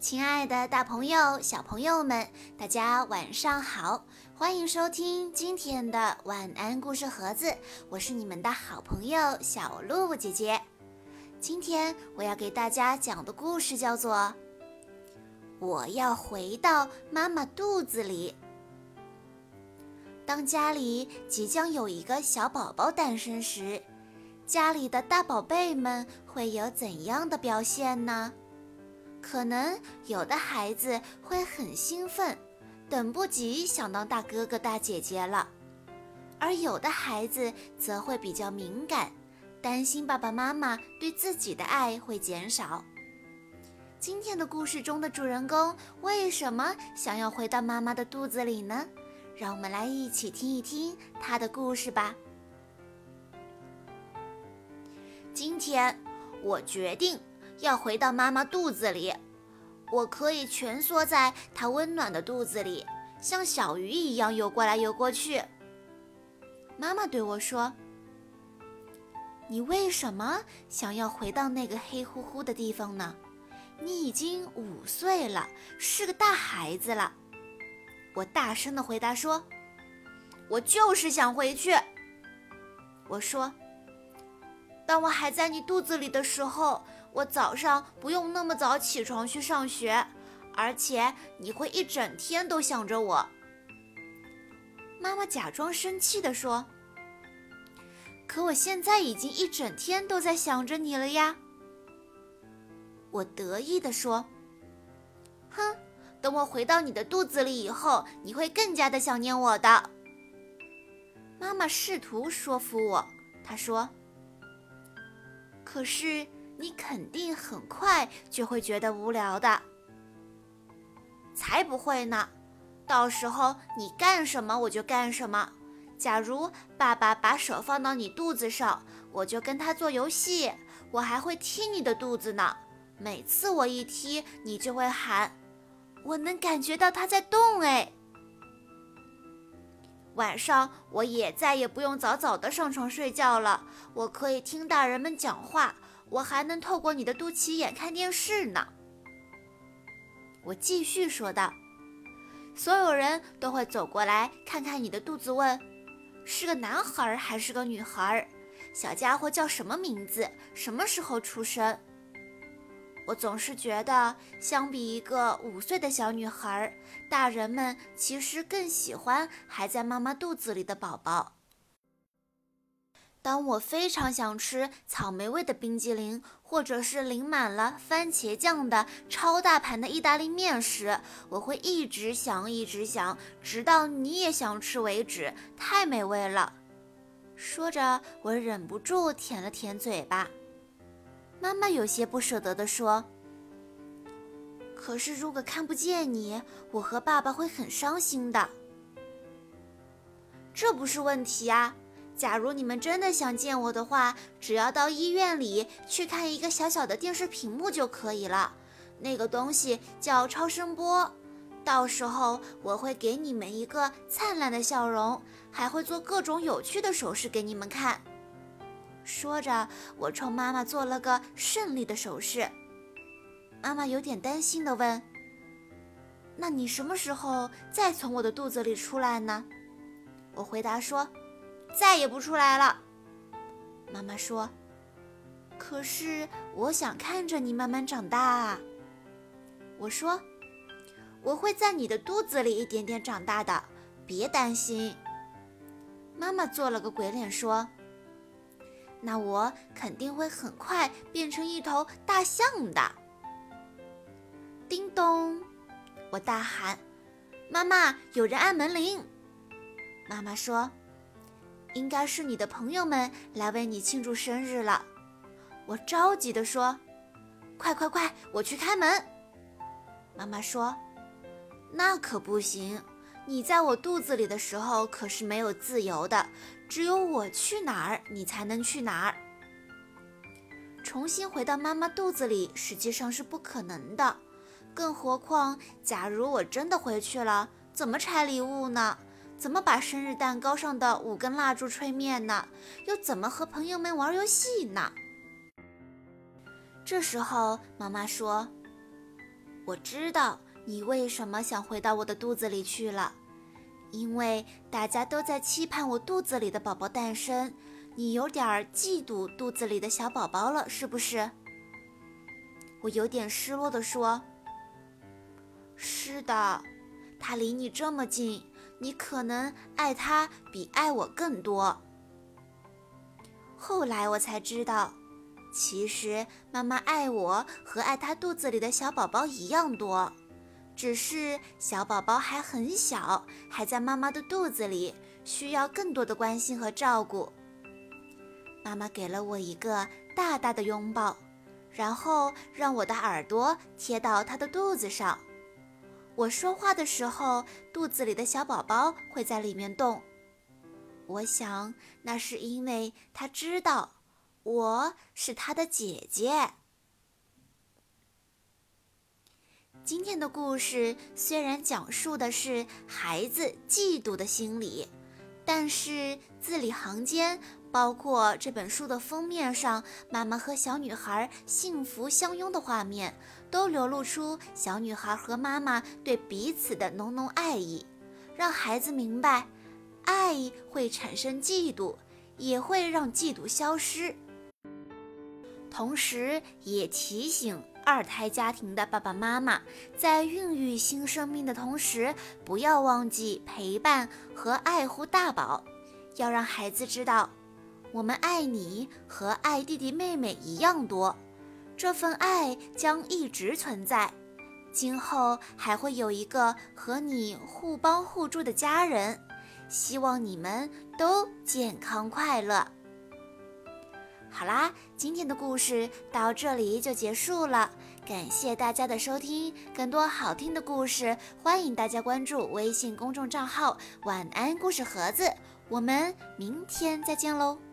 亲爱的，大朋友、小朋友们，大家晚上好！欢迎收听今天的晚安故事盒子，我是你们的好朋友小鹿姐姐。今天我要给大家讲的故事叫做《我要回到妈妈肚子里》。当家里即将有一个小宝宝诞生时，家里的大宝贝们会有怎样的表现呢？可能有的孩子会很兴奋，等不及想当大哥哥大姐姐了；而有的孩子则会比较敏感，担心爸爸妈妈对自己的爱会减少。今天的故事中的主人公为什么想要回到妈妈的肚子里呢？让我们来一起听一听他的故事吧。今天我决定。要回到妈妈肚子里，我可以蜷缩在她温暖的肚子里，像小鱼一样游过来游过去。妈妈对我说：“你为什么想要回到那个黑乎乎的地方呢？你已经五岁了，是个大孩子了。”我大声地回答说：“我就是想回去。”我说：“当我还在你肚子里的时候。”我早上不用那么早起床去上学，而且你会一整天都想着我。妈妈假装生气地说：“可我现在已经一整天都在想着你了呀。”我得意地说：“哼，等我回到你的肚子里以后，你会更加的想念我的。”妈妈试图说服我，她说：“可是。”你肯定很快就会觉得无聊的，才不会呢！到时候你干什么我就干什么。假如爸爸把手放到你肚子上，我就跟他做游戏，我还会踢你的肚子呢。每次我一踢，你就会喊，我能感觉到他在动哎。晚上我也再也不用早早的上床睡觉了，我可以听大人们讲话。我还能透过你的肚脐眼看电视呢。我继续说道：“所有人都会走过来看看你的肚子，问是个男孩还是个女孩，小家伙叫什么名字，什么时候出生。”我总是觉得，相比一个五岁的小女孩，大人们其实更喜欢还在妈妈肚子里的宝宝。当我非常想吃草莓味的冰激凌，或者是淋满了番茄酱的超大盘的意大利面时，我会一直想，一直想，直到你也想吃为止。太美味了！说着，我忍不住舔了舔嘴巴。妈妈有些不舍得地说：“可是如果看不见你，我和爸爸会很伤心的。”这不是问题啊。假如你们真的想见我的话，只要到医院里去看一个小小的电视屏幕就可以了。那个东西叫超声波，到时候我会给你们一个灿烂的笑容，还会做各种有趣的手势给你们看。说着，我冲妈妈做了个胜利的手势。妈妈有点担心地问：“那你什么时候再从我的肚子里出来呢？”我回答说。再也不出来了，妈妈说。可是我想看着你慢慢长大。我说，我会在你的肚子里一点点长大的，别担心。妈妈做了个鬼脸说：“那我肯定会很快变成一头大象的。”叮咚，我大喊：“妈妈，有人按门铃！”妈妈说。应该是你的朋友们来为你庆祝生日了，我着急地说：“快快快，我去开门。”妈妈说：“那可不行，你在我肚子里的时候可是没有自由的，只有我去哪儿，你才能去哪儿。重新回到妈妈肚子里实际上是不可能的，更何况，假如我真的回去了，怎么拆礼物呢？”怎么把生日蛋糕上的五根蜡烛吹灭呢？又怎么和朋友们玩游戏呢？这时候，妈妈说：“我知道你为什么想回到我的肚子里去了，因为大家都在期盼我肚子里的宝宝诞生，你有点嫉妒肚子里的小宝宝了，是不是？我有点失落地说：“是的，他离你这么近，你可能爱他比爱我更多。”后来我才知道，其实妈妈爱我和爱她肚子里的小宝宝一样多，只是小宝宝还很小，还在妈妈的肚子里，需要更多的关心和照顾。妈妈给了我一个大大的拥抱，然后让我的耳朵贴到她的肚子上。我说话的时候，肚子里的小宝宝会在里面动。我想，那是因为他知道我是他的姐姐。今天的故事虽然讲述的是孩子嫉妒的心理，但是字里行间，包括这本书的封面上，妈妈和小女孩幸福相拥的画面，都流露出小女孩和妈妈对彼此的浓浓爱意，让孩子明白。爱会产生嫉妒，也会让嫉妒消失。同时，也提醒二胎家庭的爸爸妈妈，在孕育新生命的同时，不要忘记陪伴和爱护大宝。要让孩子知道，我们爱你和爱弟弟妹妹一样多，这份爱将一直存在，今后还会有一个和你互帮互助的家人。希望你们都健康快乐。好啦，今天的故事到这里就结束了，感谢大家的收听。更多好听的故事，欢迎大家关注微信公众账号“晚安故事盒子”。我们明天再见喽。